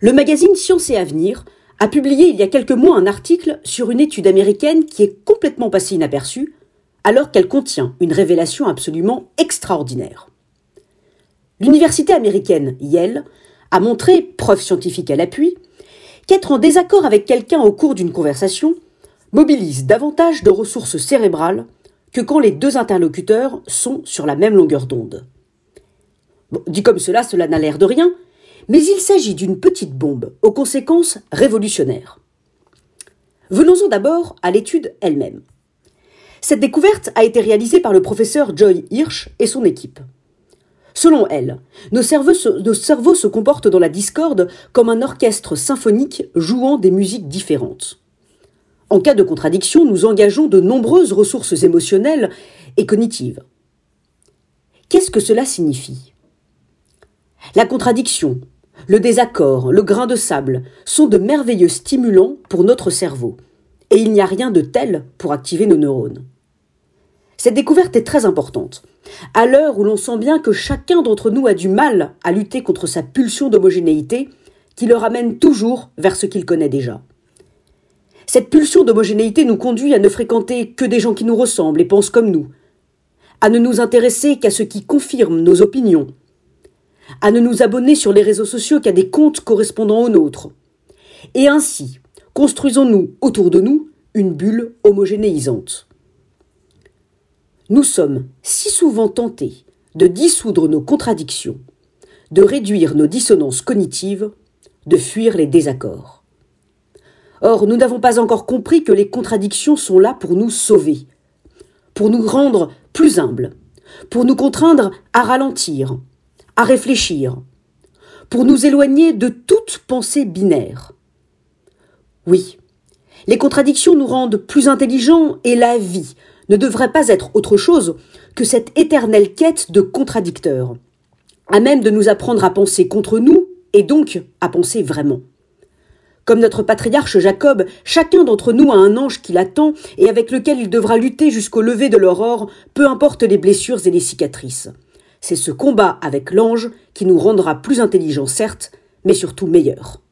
Le magazine Science et Avenir a publié il y a quelques mois un article sur une étude américaine qui est complètement passée inaperçue, alors qu'elle contient une révélation absolument extraordinaire. L'université américaine Yale a montré, preuve scientifique à l'appui, qu'être en désaccord avec quelqu'un au cours d'une conversation mobilise davantage de ressources cérébrales que quand les deux interlocuteurs sont sur la même longueur d'onde. dit comme cela, cela n'a l'air de rien, mais il s'agit d'une petite bombe aux conséquences révolutionnaires. Venons-en d'abord à l'étude elle-même. Cette découverte a été réalisée par le professeur Joy Hirsch et son équipe. Selon elle, nos cerveaux, se, comportent dans la discorde comme un orchestre symphonique jouant des musiques différentes. En cas de contradiction, nous engageons de nombreuses ressources émotionnelles et cognitives. Qu'est-ce que cela signifie? La contradiction, le désaccord, le grain de sable sont de merveilleux stimulants pour notre cerveau, et il n'y a rien de tel pour activer nos neurones. Cette découverte est très importante. À l'heure où l'on sent bien que chacun d'entre nous a du mal à lutter contre sa pulsion d'homogénéité, qui le ramène toujours vers ce qu'il connaît déjà. Cette pulsion d'homogénéité nous conduit à ne fréquenter que des gens qui nous ressemblent et pensent comme nous, à ne nous intéresser qu'à ce qui confirme nos opinions, à ne nous abonner sur les réseaux sociaux qu'à des comptes correspondant aux nôtres. Et ainsi, construisons-nous autour de nous une bulle homogénéisante. Nous sommes si souvent tentés de dissoudre nos contradictions, de réduire nos dissonances cognitives, de fuir les désaccords. Or, nous n'avons pas encore compris que les contradictions sont là pour nous sauver, pour nous rendre plus humbles, pour nous contraindre à ralentir, à réfléchir, pour nous éloigner de toute pensée binaire. Oui, les contradictions nous rendent plus intelligents et la vie ne devrait pas être autre chose que cette éternelle quête de contradicteurs, à même de nous apprendre à penser contre nous et donc à penser vraiment. Comme notre patriarche Jacob, chacun d'entre nous a un ange qui l'attend et avec lequel il devra lutter jusqu'au lever de l'aurore, peu importe les blessures et les cicatrices. C'est ce combat avec l'ange qui nous rendra plus intelligents, certes, mais surtout meilleurs.